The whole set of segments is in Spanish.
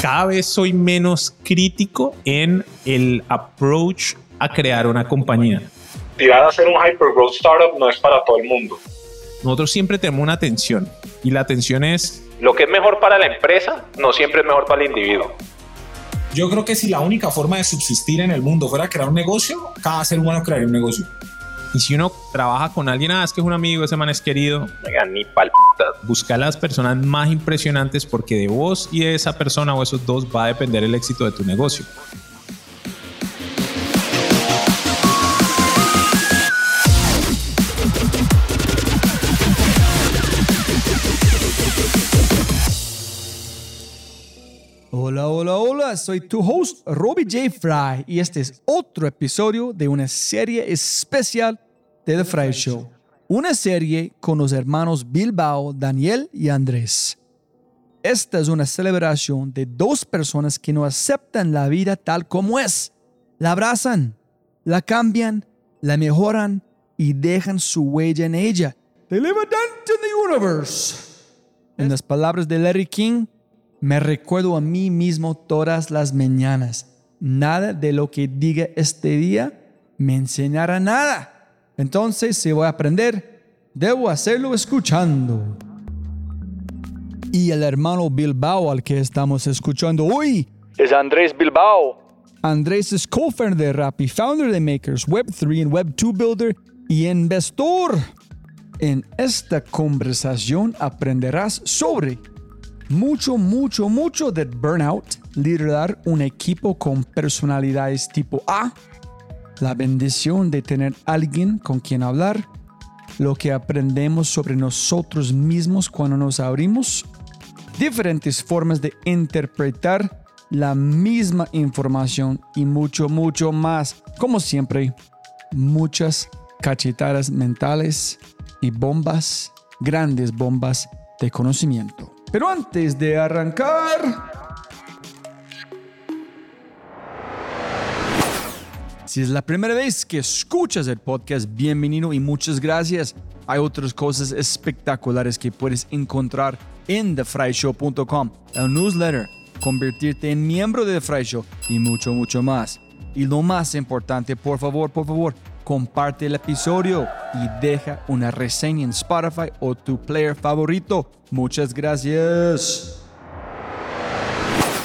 Cada vez soy menos crítico en el approach a crear una compañía. Tirar a hacer un hypergrowth startup no es para todo el mundo. Nosotros siempre tenemos una atención y la atención es... Lo que es mejor para la empresa no siempre es mejor para el individuo. Yo creo que si la única forma de subsistir en el mundo fuera crear un negocio, cada ser humano crearía un negocio. Y si uno trabaja con alguien, ah, es que es un amigo, ese man es querido. Ni Busca a las personas más impresionantes porque de vos y de esa persona o esos dos va a depender el éxito de tu negocio. Soy tu host Robbie J. Fry y este es otro episodio de una serie especial de The Fry Show. Una serie con los hermanos Bilbao, Daniel y Andrés. Esta es una celebración de dos personas que no aceptan la vida tal como es. La abrazan, la cambian, la mejoran y dejan su huella en ella. En las palabras de Larry King, me recuerdo a mí mismo todas las mañanas. Nada de lo que diga este día me enseñará nada. Entonces, si voy a aprender, debo hacerlo escuchando. Y el hermano Bilbao al que estamos escuchando hoy es Andrés Bilbao. Andrés es co-founder de Rappi, founder de Makers, Web3 y Web2 Builder y investor. En esta conversación aprenderás sobre mucho, mucho, mucho de burnout, liderar un equipo con personalidades tipo A, la bendición de tener alguien con quien hablar, lo que aprendemos sobre nosotros mismos cuando nos abrimos, diferentes formas de interpretar la misma información y mucho, mucho más. Como siempre, muchas cachetadas mentales y bombas, grandes bombas de conocimiento. Pero antes de arrancar... Si es la primera vez que escuchas el podcast, bienvenido y muchas gracias. Hay otras cosas espectaculares que puedes encontrar en thefryshow.com, el newsletter, convertirte en miembro de The Fry y mucho, mucho más. Y lo más importante, por favor, por favor, comparte el episodio y deja una reseña en Spotify o tu player favorito. Muchas gracias.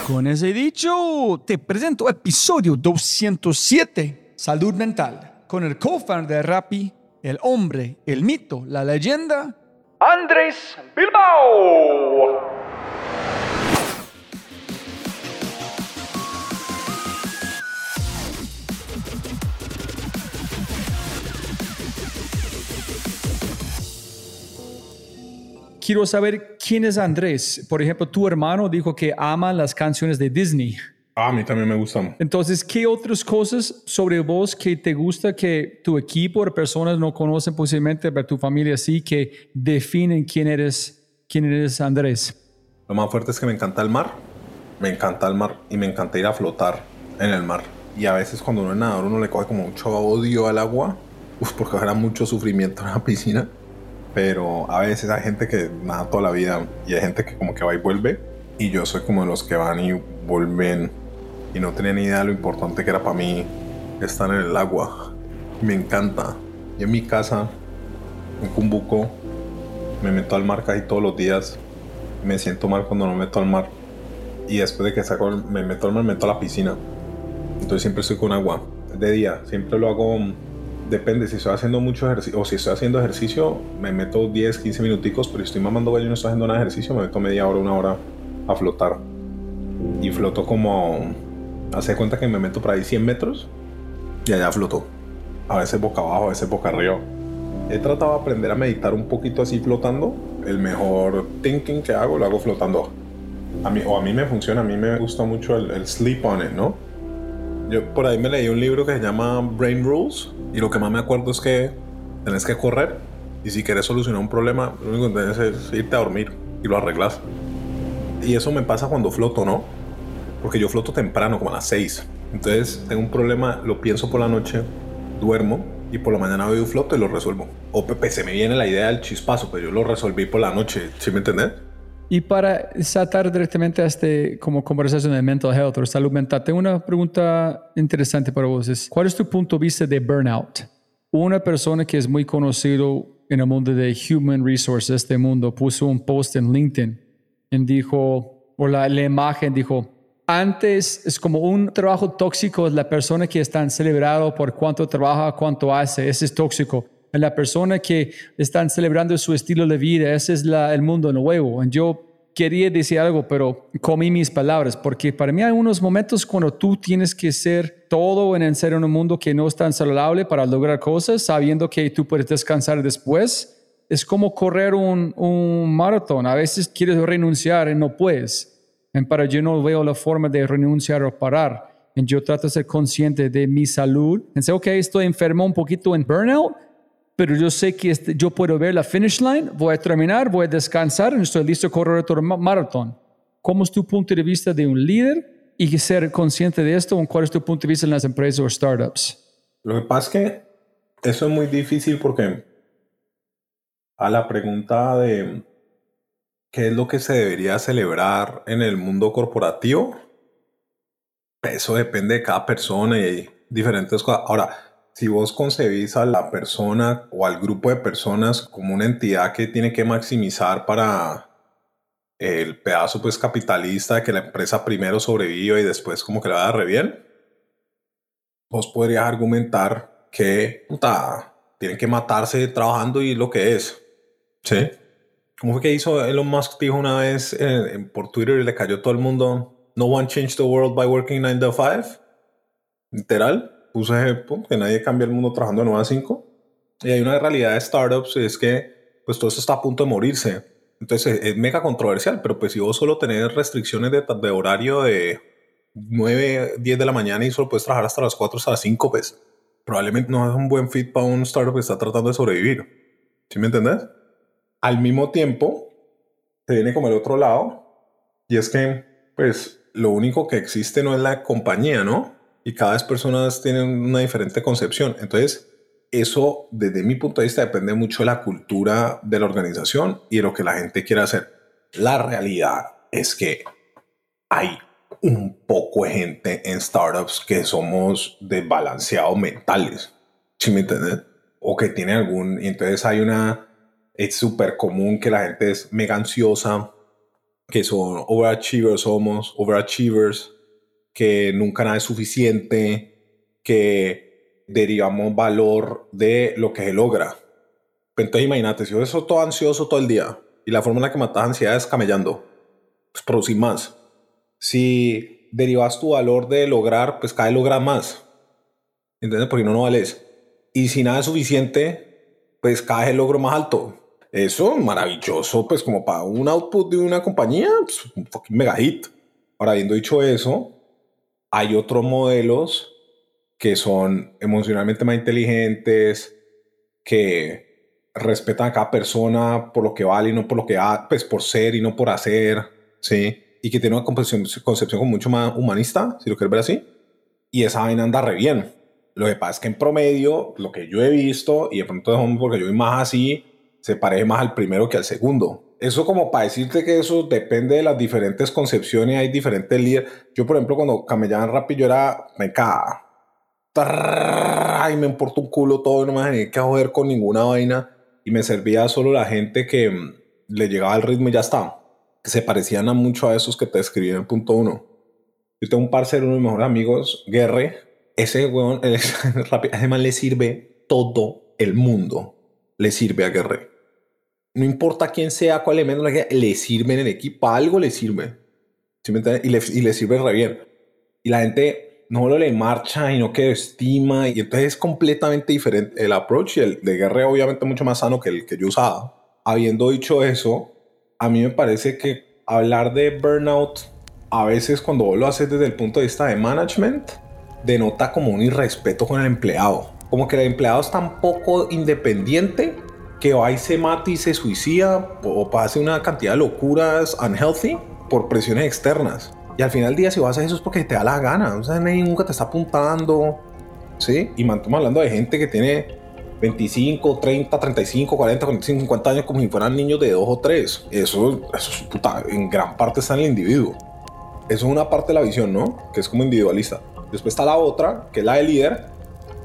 Con ese dicho, te presento episodio 207, Salud Mental, con el co-founder de Rappi, el hombre, el mito, la leyenda, Andrés Bilbao. Quiero saber quién es Andrés. Por ejemplo, tu hermano dijo que ama las canciones de Disney. Ah, a mí también me gustan. Entonces, ¿qué otras cosas sobre vos que te gusta que tu equipo de personas no conocen posiblemente, pero tu familia sí, que definen quién eres, quién eres Andrés? Lo más fuerte es que me encanta el mar. Me encanta el mar y me encanta ir a flotar en el mar. Y a veces cuando uno es nadador uno le coge como mucho odio al agua, uf, porque habrá mucho sufrimiento en la piscina pero a veces hay gente que nada toda la vida y hay gente que como que va y vuelve y yo soy como de los que van y vuelven y no tenía ni idea de lo importante que era para mí estar en el agua. Me encanta. Y en mi casa, en Cumbuco, me meto al mar casi todos los días. Me siento mal cuando no me meto al mar. Y después de que saco, me meto al mar, me meto a la piscina. Entonces siempre estoy con agua. De día, siempre lo hago depende, si estoy haciendo mucho ejercicio, o si estoy haciendo ejercicio, me meto 10, 15 minuticos, pero si estoy mamando gallo y no estoy haciendo nada de ejercicio, me meto media hora, una hora a flotar. Y floto como, hace cuenta que me meto por ahí 100 metros y allá floto. A veces boca abajo, a veces boca arriba. He tratado de aprender a meditar un poquito así flotando. El mejor thinking que hago lo hago flotando. A mí, o a mí me funciona, a mí me gusta mucho el, el sleep on it, ¿no? Yo por ahí me leí un libro que se llama Brain Rules y lo que más me acuerdo es que tenés que correr y si quieres solucionar un problema, lo único que tienes es irte a dormir y lo arreglas. Y eso me pasa cuando floto, ¿no? Porque yo floto temprano, como a las 6. Entonces tengo un problema, lo pienso por la noche, duermo y por la mañana veo floto y lo resuelvo. O se me viene la idea del chispazo, pero yo lo resolví por la noche, ¿sí me entendés? Y para saltar directamente a este como conversación de mental health o salud mental, tengo una pregunta interesante para vos. Es, ¿Cuál es tu punto de vista de burnout? Una persona que es muy conocido en el mundo de human resources, este mundo, puso un post en LinkedIn y dijo, o la, la imagen dijo, antes es como un trabajo tóxico, la persona que está celebrado por cuánto trabaja, cuánto hace, ese es tóxico la persona que están celebrando su estilo de vida. Ese es el mundo nuevo. Yo quería decir algo, pero comí mis palabras, porque para mí hay unos momentos cuando tú tienes que ser todo en ser en un mundo que no es tan saludable para lograr cosas, sabiendo que tú puedes descansar después. Es como correr un, un maratón. A veces quieres renunciar y no puedes. Y para yo no veo la forma de renunciar o parar. Y yo trato de ser consciente de mi salud. Y sé, ok, estoy enfermo un poquito en burnout, pero yo sé que este, yo puedo ver la finish line, voy a terminar, voy a descansar estoy listo a correr otro maratón. ¿Cómo es tu punto de vista de un líder y ser consciente de esto? ¿Cuál es tu punto de vista en las empresas o startups? Lo que pasa es que eso es muy difícil porque a la pregunta de qué es lo que se debería celebrar en el mundo corporativo, eso depende de cada persona y diferentes cosas. Ahora, si vos concebís a la persona o al grupo de personas como una entidad que tiene que maximizar para el pedazo pues capitalista de que la empresa primero sobreviva y después como que le va a re bien, vos podrías argumentar que puta, tienen que matarse trabajando y lo que es. ¿Sí? ¿Cómo fue que hizo Elon Musk? Dijo una vez por Twitter y le cayó todo el mundo, no one changed the world by working 9 to 5. Literal puse que nadie cambia el mundo trabajando de 9 a 5. Y hay una realidad de startups, es que pues todo eso está a punto de morirse. Entonces es, mega controversial, pero pues si vos solo tenés restricciones de, de, horario de 9, 10 de la mañana y solo puedes trabajar hasta las 4, hasta las 5, pues probablemente no es un buen fit para un startup que está tratando de sobrevivir. ¿Sí me entendés? Al mismo tiempo, te viene como el otro lado, y es que pues lo único que existe no es la compañía, ¿no? Y cada vez personas tienen una diferente concepción. Entonces, eso desde mi punto de vista depende mucho de la cultura de la organización y de lo que la gente quiere hacer. La realidad es que hay un poco de gente en startups que somos desbalanceados mentales, ¿sí me entiendes? O que tiene algún, entonces hay una, es súper común que la gente es mega ansiosa, que son overachievers somos, overachievers, que nunca nada es suficiente, que derivamos valor de lo que se logra. Entonces imagínate, si yo soy todo ansioso todo el día y la forma en la que matas ansiedad es camellando, pues producir más. Si derivas tu valor de lograr, pues cada vez logras más. ¿Entiendes? Porque no, no vales. Y si nada es suficiente, pues cada vez logro más alto. Eso maravilloso, pues como para un output de una compañía, pues un fucking mega hit. Ahora, habiendo dicho eso, hay otros modelos que son emocionalmente más inteligentes, que respetan a cada persona por lo que vale y no por lo que ha, pues por ser y no por hacer, ¿sí? Y que tiene una concepción, concepción mucho más humanista, si lo quieres ver así. Y esa vaina anda re bien. Lo que pasa es que en promedio, lo que yo he visto, y de pronto porque yo vi más así, se parece más al primero que al segundo eso como para decirte que eso depende de las diferentes concepciones, hay diferentes líderes. Yo, por ejemplo, cuando camellaban rápido, yo era, me caga. Y me importa un culo todo, no me tenía que joder con ninguna vaina. Y me servía solo la gente que mm, le llegaba al ritmo y ya está. Que se parecían a mucho a esos que te escribí en punto uno. Yo tengo un parcero, uno de mis mejores amigos, Guerre. Ese weón, además le sirve todo el mundo. Le sirve a Guerre no importa quién sea, cuál elemento le sirve en el equipo, algo le sirve. ¿Sí me y, le, y le sirve re bien. Y la gente no solo le marcha y no que estima. Y entonces es completamente diferente el approach y el de guerra obviamente mucho más sano que el que yo usaba. Habiendo dicho eso, a mí me parece que hablar de burnout a veces cuando lo haces desde el punto de vista de management denota como un irrespeto con el empleado. Como que el empleado es tan poco independiente que va y se mata y se suicida o pase una cantidad de locuras unhealthy por presiones externas. Y al final del día, si vas a eso es porque te da la gana. O sea, nadie nunca te está apuntando. ¿Sí? Y estamos hablando de gente que tiene 25, 30, 35, 40, 45, 50 años como si fueran niños de 2 o 3. Eso, eso puta, en gran parte está en el individuo. Eso es una parte de la visión, ¿no? Que es como individualista. Después está la otra, que es la de líder.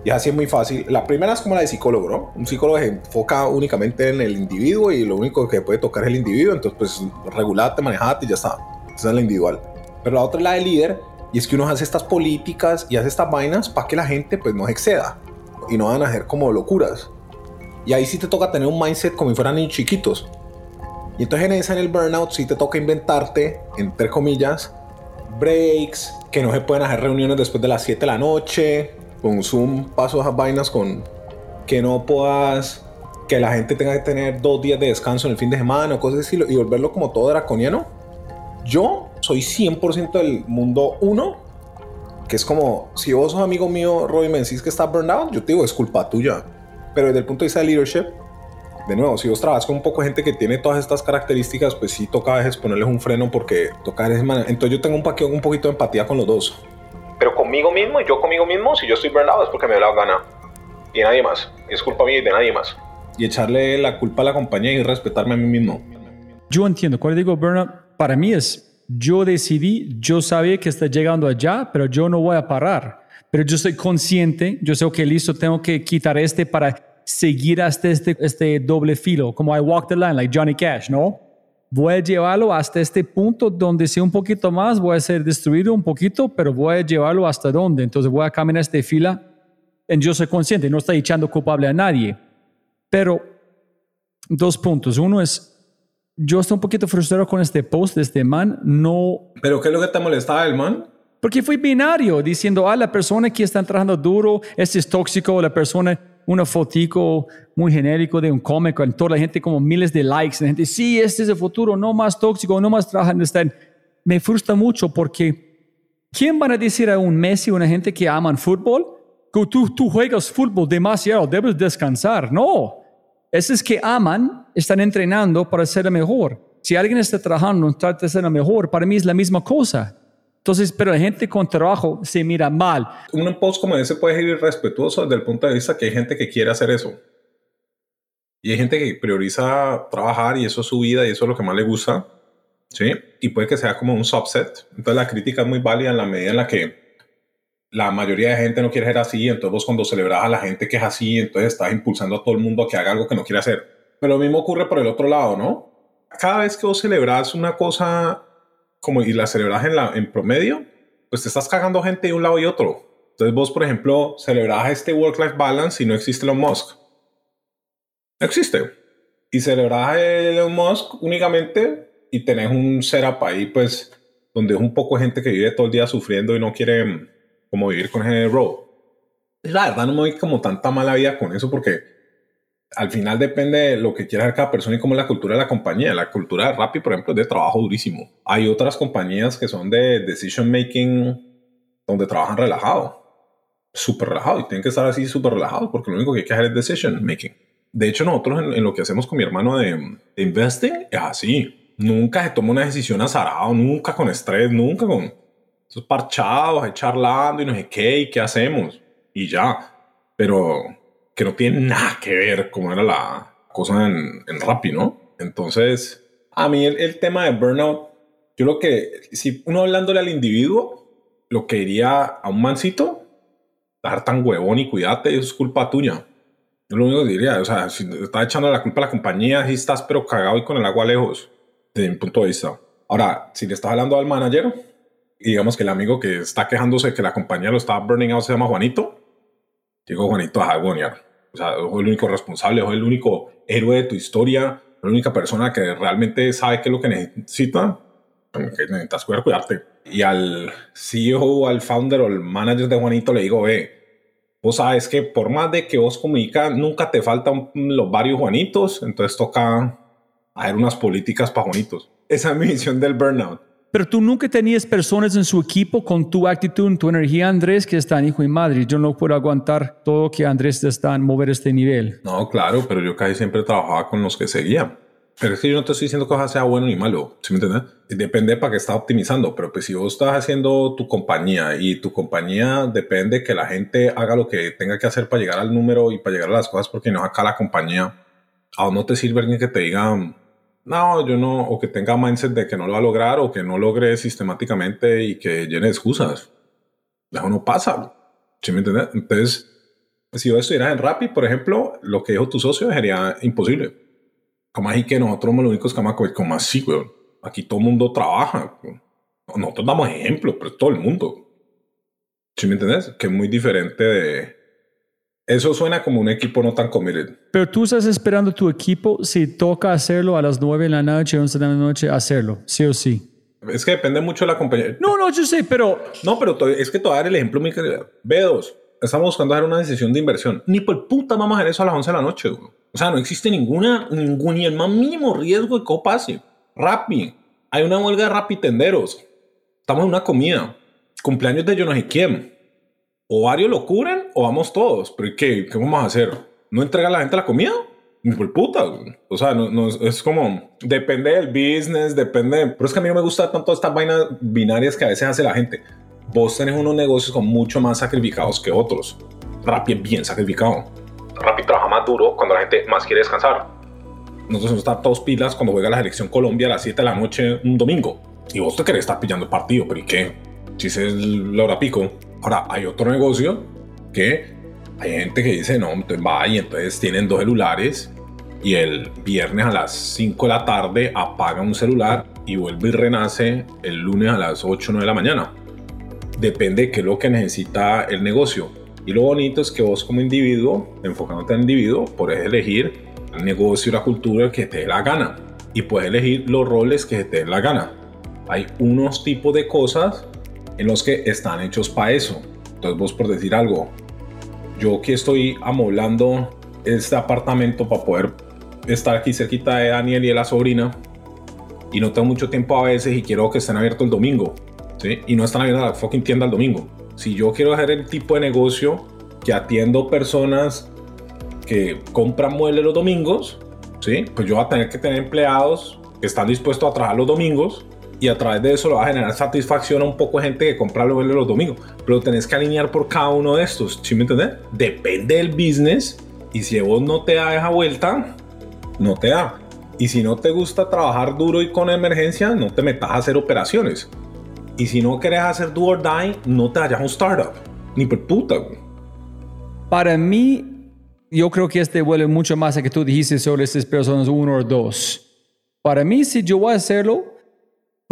Y así es muy fácil. La primera es como la de psicólogo, ¿no? Un psicólogo se enfoca únicamente en el individuo y lo único que puede tocar es el individuo. Entonces, pues, regulate, manejate y ya está. Esa es la individual. Pero la otra es la de líder. Y es que uno hace estas políticas y hace estas vainas para que la gente, pues, no exceda y no van a hacer como locuras. Y ahí sí te toca tener un mindset como si fueran niños chiquitos. Y entonces en esa, en el burnout, sí te toca inventarte, entre comillas, breaks, que no se pueden hacer reuniones después de las 7 de la noche, con Zoom, paso esas vainas con que no puedas, que la gente tenga que tener dos días de descanso en el fin de semana o cosas así, y volverlo como todo draconiano. Yo soy 100% del mundo 1 que es como, si vos sos amigo mío, Roy, me decís que está burnout, yo te digo, es culpa tuya. Pero desde el punto de vista de leadership, de nuevo, si vos trabajas con un poco de gente que tiene todas estas características, pues sí toca a veces ponerles un freno porque toca ese Entonces yo tengo un, un poquito de empatía con los dos. Pero conmigo mismo y yo conmigo mismo, si yo estoy burnout es porque me da la gana. Y de nadie más. es culpa mía y de nadie más. Y echarle la culpa a la compañía y respetarme a mí mismo. Yo entiendo. Cuando digo burnout, para mí es yo decidí, yo sabía que está llegando allá, pero yo no voy a parar. Pero yo soy consciente, yo sé que listo, tengo que quitar este para seguir hasta este, este doble filo, como I walk the line, like Johnny Cash, ¿no? Voy a llevarlo hasta este punto donde sea un poquito más, voy a ser destruido un poquito, pero voy a llevarlo hasta donde. Entonces voy a caminar esta fila. Y yo soy consciente, no estoy echando culpable a nadie. Pero dos puntos. Uno es, yo estoy un poquito frustrado con este post de este man. No. ¿Pero qué es lo que te molestaba el man? Porque fue binario, diciendo, ah, la persona que está trabajando duro, este es tóxico, la persona, una fotico muy genérico de un cómico, en toda la gente como miles de likes, la gente, sí, este es el futuro, no más tóxico, no más trabajando. Me frustra mucho porque, ¿quién van a decir a un Messi, una gente que aman fútbol, que tú, tú juegas fútbol demasiado, debes descansar? No, esos que aman están entrenando para ser mejor. Si alguien está trabajando, trata de ser mejor, para mí es la misma cosa. Entonces, pero la gente con trabajo se mira mal. Un post como ese puede ser irrespetuoso desde el punto de vista que hay gente que quiere hacer eso. Y hay gente que prioriza trabajar y eso es su vida y eso es lo que más le gusta. ¿Sí? Y puede que sea como un subset. Entonces la crítica es muy válida en la medida en la que la mayoría de gente no quiere ser así, entonces vos cuando celebras a la gente que es así, entonces estás impulsando a todo el mundo a que haga algo que no quiere hacer. Pero lo mismo ocurre por el otro lado, ¿no? Cada vez que vos celebras una cosa como y la celebras en, la, en promedio, pues te estás cagando gente de un lado y otro. Entonces vos, por ejemplo, celebras este work-life balance y no existe Elon Musk. No existe. Y celebras Elon Musk únicamente y tenés un setup ahí, pues, donde es un poco gente que vive todo el día sufriendo y no quiere como vivir con ese rol. La verdad no me voy como tanta mala vida con eso porque al final depende de lo que quiera cada persona y cómo es la cultura de la compañía. La cultura de Rappi, por ejemplo, es de trabajo durísimo. Hay otras compañías que son de decision making donde trabajan relajado, súper relajado y tienen que estar así súper relajados porque lo único que hay que hacer es decision making. De hecho, nosotros en, lo que hacemos con mi hermano de, de investing es así. Nunca se toma una decisión azarada, nunca con estrés, nunca con esos parchados, charlando y no sé qué, y qué hacemos, y ya. Pero que no tiene nada que ver como era la cosa en, en Rappi, ¿no? Entonces, a mí el, tema de burnout, yo lo que, si uno hablándole al individuo, lo que diría a un mancito, dar tan huevón y cuídate, eso es culpa tuya. Es lo único que diría, o sea, si estás echando la culpa a la compañía, si estás pero cagado y con el agua lejos, desde mi punto de vista. Ahora, si le estás hablando al manager, y digamos que el amigo que está quejándose de que la compañía lo está burning out se llama Juanito, digo Juanito a agonia. O sea, es el único responsable, es el único héroe de tu historia, la única persona que realmente sabe qué es lo que necesita, que necesitas cuidar, cuidarte. Y al CEO, al founder o al manager de Juanito le digo, ve, vos sabes que por más de que vos comunicas, nunca te faltan los varios Juanitos, entonces toca hacer unas políticas para Juanitos. Esa es mi visión del burnout. Pero tú nunca tenías personas en su equipo con tu actitud, tu energía, Andrés, que están hijo y madre. Yo no puedo aguantar todo que Andrés está en mover este nivel. No, claro, pero yo casi siempre trabajaba con los que seguían. Pero es que yo no te estoy diciendo que ojalá sea bueno ni malo, ¿sí me entiendes? Depende para qué está optimizando, pero pues si vos estás haciendo tu compañía y tu compañía depende que la gente haga lo que tenga que hacer para llegar al número y para llegar a las cosas, porque no acá la compañía, a no te sirve alguien que te diga, no, yo no, o que tenga mindset de que no lo va a lograr o que no logre sistemáticamente y que llene excusas. Eso no pasa, ¿sí me entiendes? Entonces, si yo estuviera en Rappi, por ejemplo, lo que dijo tu socio sería imposible como así que nosotros somos los únicos que vamos a como así, güey. Aquí todo el mundo trabaja. Nosotros damos ejemplos, pero todo el mundo. ¿Sí me entiendes? Que es muy diferente de... Eso suena como un equipo no tan committed. Pero tú estás esperando tu equipo, si toca hacerlo a las 9 de la noche, 11 de la noche, hacerlo, sí o sí. Es que depende mucho de la compañía. No, no, yo sé, pero... No, pero es que te voy a dar el ejemplo, mi B2, estamos buscando hacer una decisión de inversión. Ni por puta vamos a hacer eso a las 11 de la noche, güey. O sea, no existe ninguna, ningún, ni el más mínimo riesgo de que pase. Rappi. Hay una huelga de Rappi tenderos. Estamos en una comida. Cumpleaños de yo no sé quién. O varios lo cubren o vamos todos. Pero ¿qué, qué vamos a hacer? ¿No entrega a la gente la comida? Ni por puta. O sea, no, no, es como, depende del business, depende. Pero es que a mí no me gusta tanto estas vainas binarias que a veces hace la gente. Vos tenés unos negocios con mucho más sacrificados que otros. Rappi es bien sacrificado. Rappi trabaja más duro cuando la gente más quiere descansar. Nosotros estamos todos pilas cuando juega la selección Colombia a las 7 de la noche un domingo. Y vos te querés estar pillando el partido, pero ¿y qué? Si es la hora pico. Ahora, hay otro negocio que hay gente que dice, no, entonces va y entonces tienen dos celulares y el viernes a las 5 de la tarde apaga un celular y vuelve y renace el lunes a las 8 o 9 de la mañana. Depende de qué es lo que necesita el negocio y lo bonito es que vos como individuo, enfocándote en individuo, puedes elegir el negocio y la cultura que te dé la gana. Y puedes elegir los roles que te dé la gana. Hay unos tipos de cosas en los que están hechos para eso. Entonces vos por decir algo, yo que estoy amoblando este apartamento para poder estar aquí cerquita de Daniel y de la sobrina y no tengo mucho tiempo a veces y quiero que estén abiertos el domingo, ¿sí? Y no están abiertos la fucking tienda el domingo si yo quiero hacer el tipo de negocio que atiendo personas que compran muebles los domingos, ¿sí? pues yo voy a tener que tener empleados que están dispuestos a trabajar los domingos y a través de eso lo va a generar satisfacción a un poco de gente que compra los muebles los domingos. Pero tenés que alinear por cada uno de estos, ¿sí me entiendes? Depende del business y si vos no te da esa vuelta, no te da. Y si no te gusta trabajar duro y con emergencia, no te metas a hacer operaciones. Y si no quieres hacer do or die, no te vayas a un startup. Ni por puta, Para mí, yo creo que este vuelve mucho más a que tú dijiste sobre estas personas uno o dos. Para mí, si yo voy a hacerlo,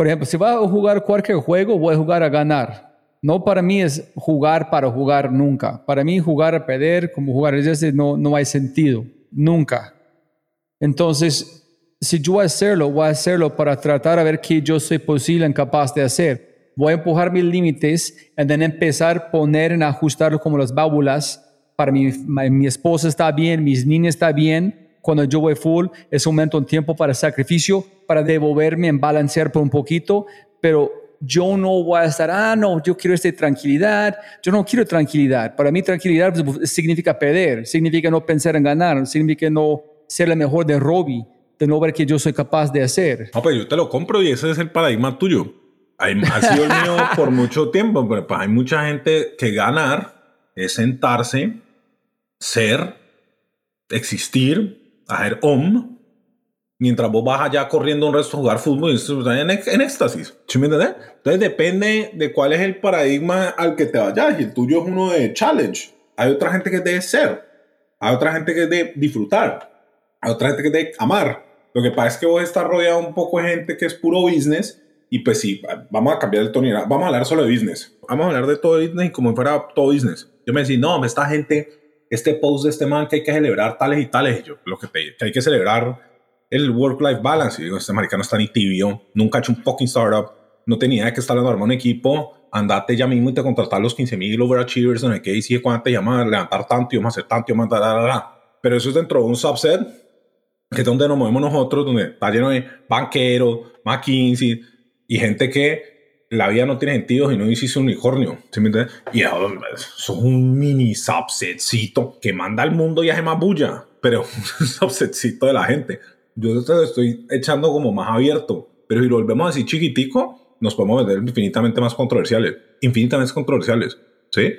por ejemplo, si voy a jugar cualquier juego, voy a jugar a ganar. No para mí es jugar para jugar nunca. Para mí jugar a perder, como jugar ese, no, no hay sentido. Nunca. Entonces, si yo voy a hacerlo, voy a hacerlo para tratar a ver qué yo soy posible y capaz de hacer voy a empujar mis límites y then empezar a poner en ajustar como las válvulas para mi, mi esposa está bien, mis niños está bien. Cuando yo voy full, es un momento, un tiempo para sacrificio, para devolverme en balancear por un poquito, pero yo no voy a estar, ah, no, yo quiero esta tranquilidad, yo no quiero tranquilidad. Para mí tranquilidad pues, significa perder, significa no pensar en ganar, significa no ser la mejor de Robbie, de no ver que yo soy capaz de hacer. No, pero yo te lo compro y ese es el paradigma tuyo ha sido el mío por mucho tiempo, pero pues hay mucha gente que ganar es sentarse, ser, existir, hacer om, mientras vos vas allá corriendo un resto a jugar fútbol y en, en éxtasis. ¿Sí me entiendes? Entonces depende de cuál es el paradigma al que te vayas. Y el tuyo es uno de challenge. Hay otra gente que debe ser. Hay otra gente que debe disfrutar. Hay otra gente que debe amar. Lo que pasa es que vos estás rodeado un poco de gente que es puro business y pues sí, vamos a cambiar el tono. Vamos a hablar solo de business. Vamos a hablar de todo business y como fuera todo business. Yo me decía, no, esta gente, este post de este man que hay que celebrar tales y tales. Y yo, lo que, te, que hay que celebrar el work-life balance. Y digo, este maricano está ni tibio, nunca ha hecho un fucking startup, no tenía que estar armando un equipo. Andate ya mismo y te contratar los 15 mil overachievers, sé qué, y sigue cuando te llama a levantar tanto y vamos a hacer tanto y vamos a Pero eso es dentro de un subset, que es donde nos movemos nosotros, donde está lleno de banqueros, McKinsey, y gente que la vida no tiene sentido y no hiciste un unicornio. ¿sí me entiendes? Y eso es un mini subsetcito que manda al mundo y hace más bulla, pero un subsetcito de la gente. Yo te lo estoy echando como más abierto. Pero si lo volvemos así chiquitico, nos podemos vender infinitamente más controversiales. Infinitamente controversiales. ¿Sí?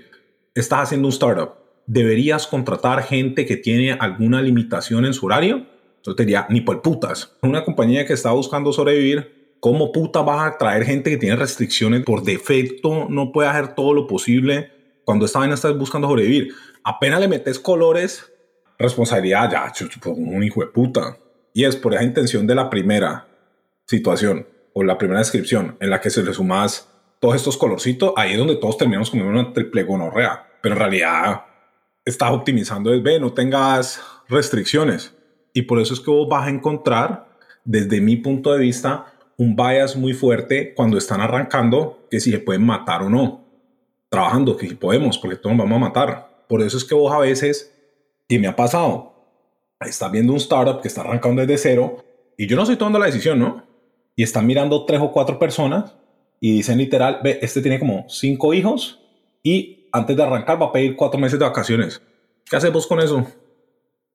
Estás haciendo un startup. ¿Deberías contratar gente que tiene alguna limitación en su horario? Yo te diría, ni por putas. Una compañía que está buscando sobrevivir, ¿cómo puta vas a traer gente que tiene restricciones por defecto? No puede hacer todo lo posible cuando esta vaina estás buscando sobrevivir. Apenas le metes colores, responsabilidad, ya, un hijo de puta. Y es por esa intención de la primera situación o la primera descripción en la que se le sumas todos estos colorcitos, ahí es donde todos terminamos con una triple gonorrea. Pero en realidad estás optimizando es, ve, no tengas restricciones. Y por eso es que vos vas a encontrar, desde mi punto de vista, un bias muy fuerte cuando están arrancando que si se pueden matar o no. Trabajando, que si podemos, porque todos nos vamos a matar. Por eso es que vos a veces, y me ha pasado, estás viendo un startup que está arrancando desde cero y yo no estoy tomando la decisión, ¿no? Y están mirando tres o cuatro personas y dicen literal, ve, este tiene como cinco hijos y antes de arrancar va a pedir cuatro meses de vacaciones. ¿Qué hacemos con eso?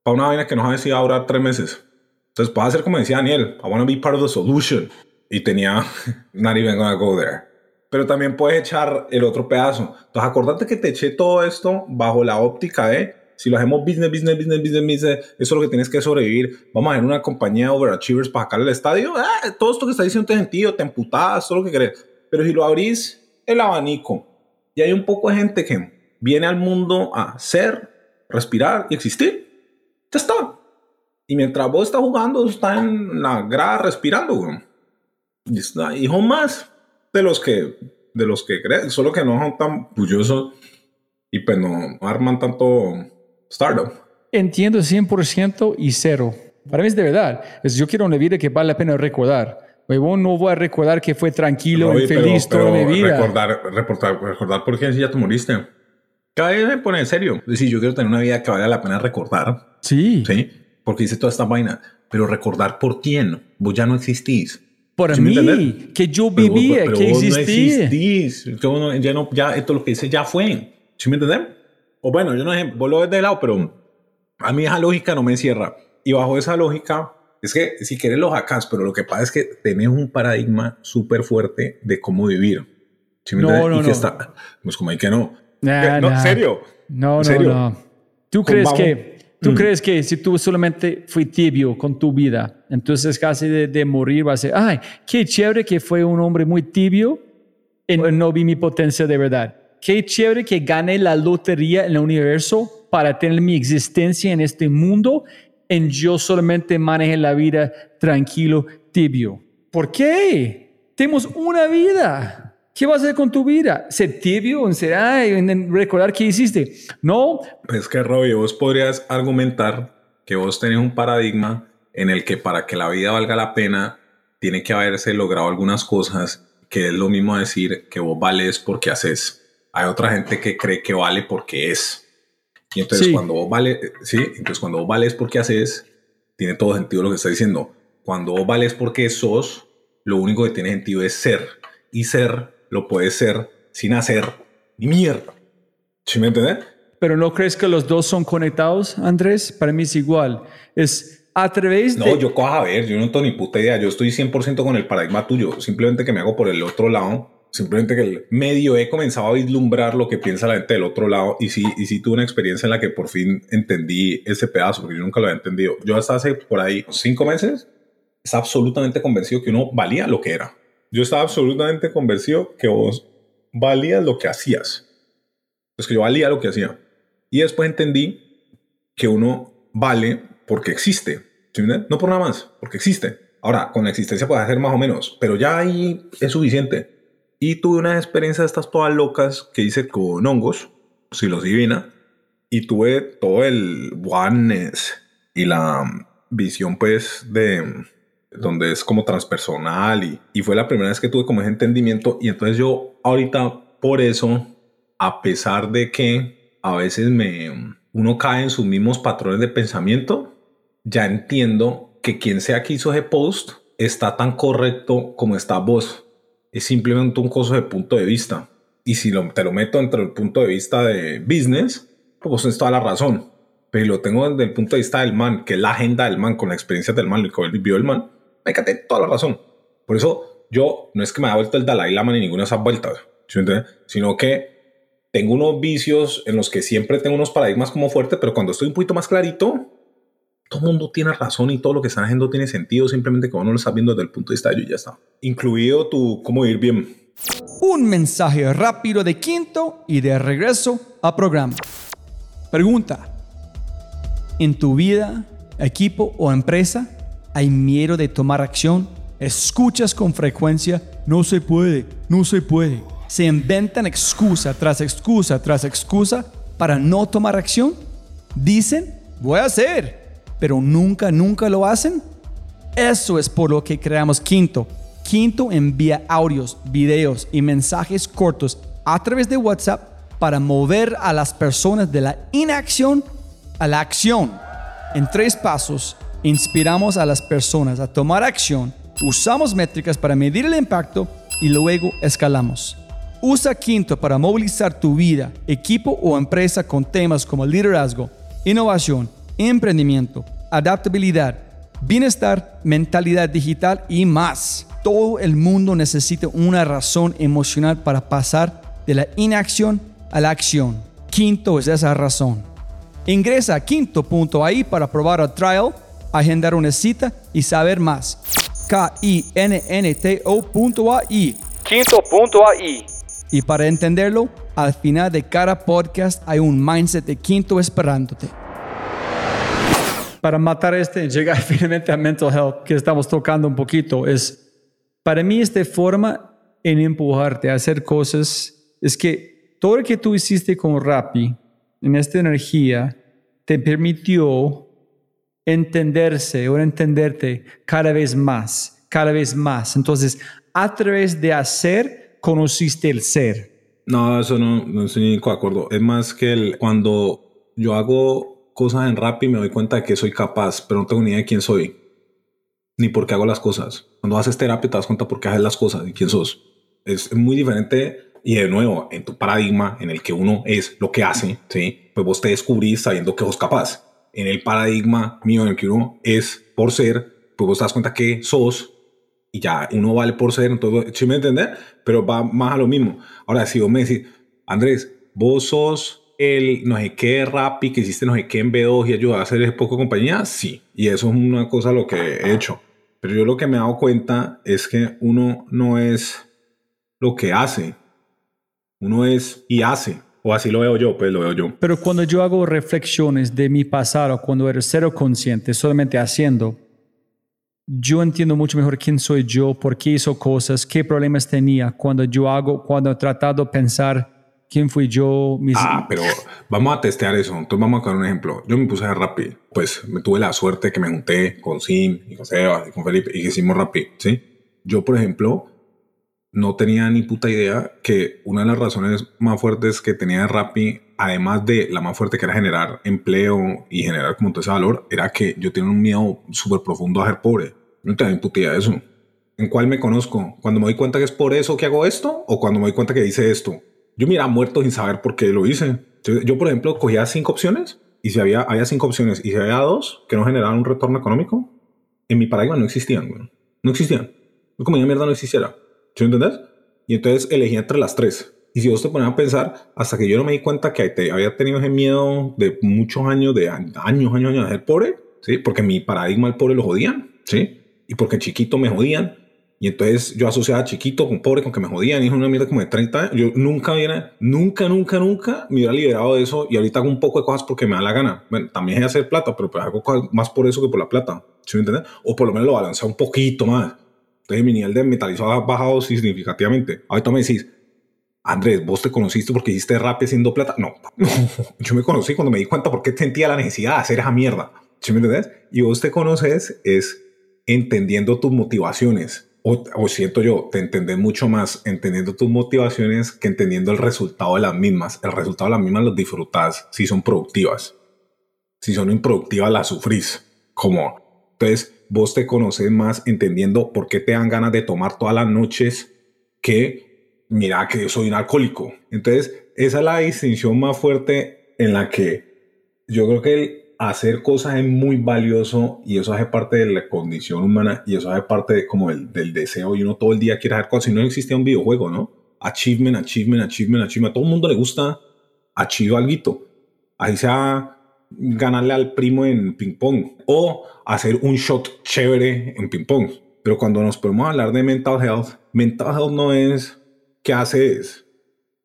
Para una vaina que no sabe si va a durar tres meses. Entonces puede hacer como decía Daniel, I want to be part of the solution. Y tenía, not even gonna go there. Pero también puedes echar el otro pedazo. Entonces acordate que te eché todo esto bajo la óptica de si lo hacemos business, business, business, business, business, eso es lo que tienes que sobrevivir. Vamos a ver una compañía overachievers para sacar el estadio. Ah, todo esto que está diciendo tiene sentido, te emputadas, todo lo que querés. Pero si lo abrís el abanico y hay un poco de gente que viene al mundo a ser, respirar y existir, ya está. Y mientras vos estás jugando, está en la grada respirando. Y está, hijo más de los que de los que creen, solo que no son tan bullosos y pues no arman tanto startup. Entiendo 100% y cero. Para mí es de verdad. Es, yo quiero una vida que vale la pena recordar. no voy a recordar que fue tranquilo y feliz toda mi vida. Recordar, recordar, recordar por qué ya te moriste. Cada vez me pone en serio. Decir, yo quiero tener una vida que vale la pena recordar. Sí. Sí. Porque hice toda esta vaina. Pero recordar por quién. Vos ya no existís. Por mí, que yo vivía, pero, que vos existía. No ya no, ya esto lo que hice ya fue. ¿Sí me entiendes? O bueno, yo no sé, vos lo ves de lado, pero a mí esa lógica no me encierra. Y bajo esa lógica, es que si quieres lo sacas, pero lo que pasa es que tenés un paradigma súper fuerte de cómo vivir. ¿Sí no, no, y que Está, pues como hay que no. no, ¿En serio? No, no, no. ¿Tú crees que... ¿Tú mm. crees que si tú solamente fui tibio con tu vida, entonces casi de, de morir vas a decir, ay, qué chévere que fue un hombre muy tibio y no vi mi potencia de verdad? qué chévere que gane la lotería en el universo para tener mi existencia en este mundo en yo solamente maneje la vida tranquilo, tibio. ¿Por qué? Tenemos una vida. ¿Qué vas a hacer con tu vida? ¿Ser tibio? ¿Ser, en recordar qué hiciste? No. Es que, Robbie, vos podrías argumentar que vos tenés un paradigma en el que para que la vida valga la pena, tiene que haberse logrado algunas cosas, que es lo mismo decir que vos vales porque haces hay otra gente que cree que vale porque es. Y entonces cuando vos vale, sí, entonces cuando vos vales porque haces, tiene todo sentido lo que está diciendo. Cuando vos vales porque sos, lo único que tiene sentido es ser. Y ser lo puedes ser sin hacer ni mierda. ¿Sí me entiendes? Pero no crees que los dos son conectados, Andrés? Para mí es igual. Es a través de... No, yo coja a ver, yo no tengo ni puta idea. Yo estoy 100% con el paradigma tuyo. Simplemente que me hago por el otro lado Simplemente que medio he comenzado a vislumbrar lo que piensa la gente del otro lado y sí, y sí tuve una experiencia en la que por fin entendí ese pedazo, porque yo nunca lo había entendido. Yo hasta hace por ahí cinco meses estaba absolutamente convencido que uno valía lo que era. Yo estaba absolutamente convencido que vos valías lo que hacías. Es que yo valía lo que hacía. Y después entendí que uno vale porque existe. No por nada más, porque existe. Ahora, con la existencia puede hacer más o menos, pero ya ahí es suficiente. Y tuve una experiencia de estas todas locas que hice con hongos, divina y tuve todo el oneness y la visión pues de donde es como transpersonal y, fue la primera vez que tuve como ese entendimiento y entonces yo ahorita por eso, a pesar de que a veces me uno cae en sus mismos patrones de pensamiento, ya entiendo que quien sea que hizo ese post está tan correcto como está vos es simplemente un coso de punto de vista. Y si lo, te lo meto entre el punto de vista de business, pues tienes toda la razón. pero lo tengo desde el punto de vista del man, que es la agenda del man, con la experiencia del man, lo que vivió el man. Que toda la razón. Por eso yo no es que me haya vuelto el Dalai Lama ni ninguna de esas vueltas, sino que tengo unos vicios en los que siempre tengo unos paradigmas como fuertes, pero cuando estoy un poquito más clarito, todo el mundo tiene razón y todo lo que están haciendo tiene sentido, simplemente que uno lo está viendo desde el punto de vista de ellos y ya está. Incluido tu cómo ir bien. Un mensaje rápido de quinto y de regreso a programa. Pregunta. ¿En tu vida, equipo o empresa hay miedo de tomar acción? ¿Escuchas con frecuencia? No se puede, no se puede. ¿Se inventan excusa tras excusa tras excusa para no tomar acción? Dicen, voy a hacer, pero nunca, nunca lo hacen. Eso es por lo que creamos Quinto. Quinto envía audios, videos y mensajes cortos a través de WhatsApp para mover a las personas de la inacción a la acción. En tres pasos, inspiramos a las personas a tomar acción, usamos métricas para medir el impacto y luego escalamos. Usa Quinto para movilizar tu vida, equipo o empresa con temas como liderazgo, innovación, emprendimiento, adaptabilidad, bienestar, mentalidad digital y más. Todo el mundo necesita una razón emocional para pasar de la inacción a la acción. Quinto es esa razón. Ingresa a quinto.ai para probar el trial, agendar una cita y saber más. K-I-N-N-T-O.ai. Quinto.ai. Y para entenderlo, al final de cada podcast hay un mindset de quinto esperándote. Para matar este, llegar finalmente a mental health, que estamos tocando un poquito, es para mí esta forma en empujarte a hacer cosas es que todo lo que tú hiciste con Rappi, en esta energía, te permitió entenderse o entenderte cada vez más, cada vez más. Entonces, a través de hacer, conociste el ser. No, eso no, no estoy ni de acuerdo. Es más que el, cuando yo hago cosas en Rappi me doy cuenta de que soy capaz, pero no tengo ni idea de quién soy, ni por qué hago las cosas. Cuando haces terapia te das cuenta por qué haces las cosas y quién sos. Es muy diferente y de nuevo, en tu paradigma en el que uno es lo que hace, ¿sí? pues vos te descubrís sabiendo que sos capaz. En el paradigma mío en el que uno es por ser, pues vos te das cuenta que sos y ya uno vale por ser, entonces, ¿sí me entiendes? Pero va más a lo mismo. Ahora, si vos me decís, Andrés, vos sos el no sé qué Rappi que hiciste no sé qué en B2 y ayudó a hacer ese poco compañía, sí. Y eso es una cosa lo que he hecho. Pero yo lo que me he dado cuenta es que uno no es lo que hace, uno es y hace. O así lo veo yo, pues lo veo yo. Pero cuando yo hago reflexiones de mi pasado, cuando eres cero consciente, solamente haciendo, yo entiendo mucho mejor quién soy yo, por qué hizo cosas, qué problemas tenía. Cuando yo hago, cuando he tratado de pensar quién fui yo. Mis... Ah, pero vamos a testear eso. Entonces vamos a dar un ejemplo. Yo me puse a rápido. Pues me tuve la suerte que me junté con Sim y con Seba y con Felipe y hicimos rápido, ¿sí? Yo, por ejemplo, no tenía ni puta idea que una de las razones más fuertes que tenía Rappi, además de la más fuerte que era generar empleo y generar como todo ese valor, era que yo tenía un miedo súper profundo a ser pobre. No tenía ni puta idea de eso. ¿En cuál me conozco? ¿Cuando me doy cuenta que es por eso que hago esto? ¿O cuando me doy cuenta que hice esto? Yo me muerto sin saber por qué lo hice. Yo, por ejemplo, cogía cinco opciones y si había, había cinco opciones y si había dos que no generaban un retorno económico, en mi paradigma no existían. No existían. Como ya mierda no existiera. ¿Sí me entendés? Y entonces elegí entre las tres. Y si vos te pones a pensar, hasta que yo no me di cuenta que te había tenido ese miedo de muchos años, de años, años, años de ser pobre, ¿sí? Porque mi paradigma al pobre lo jodían, ¿sí? Y porque chiquito me jodían. Y entonces yo asociaba chiquito con pobre, con que me jodían. Y es una mierda como de 30 años. Yo nunca hubiera, nunca, nunca, nunca me hubiera liberado de eso. Y ahorita hago un poco de cosas porque me da la gana. Bueno, también es hacer plata, pero pues hago cosas más por eso que por la plata. ¿Sí me entiendes? O por lo menos lo balanceo un poquito más. Entonces mi nivel de metalizado ha bajado significativamente. Ahorita me decís, Andrés, vos te conociste porque hiciste rap haciendo plata. No, yo me conocí cuando me di cuenta por qué sentía la necesidad de hacer esa mierda. ¿Sí me entendés? Y vos te conoces es entendiendo tus motivaciones. O, o, siento yo, te entendés mucho más entendiendo tus motivaciones que entendiendo el resultado de las mismas. El resultado de las mismas los disfrutás si son productivas. Si son improductivas, las sufrís. Como, entonces, vos te conoces más entendiendo por qué te dan ganas de tomar todas las noches que mira que yo soy un alcohólico. Entonces, esa es la distinción más fuerte en la que yo creo que el hacer cosas es muy valioso y eso hace parte de la condición humana y eso hace parte de, como el, del deseo y uno todo el día quiere hacer cosas. Si no existía un videojuego, ¿no? Achievement, achievement, achievement, achievement. A todo el mundo le gusta achieve algo. Ahí sea ganarle al primo en ping pong o hacer un shot chévere en ping pong. Pero cuando nos podemos hablar de mental health, mental health no es qué haces,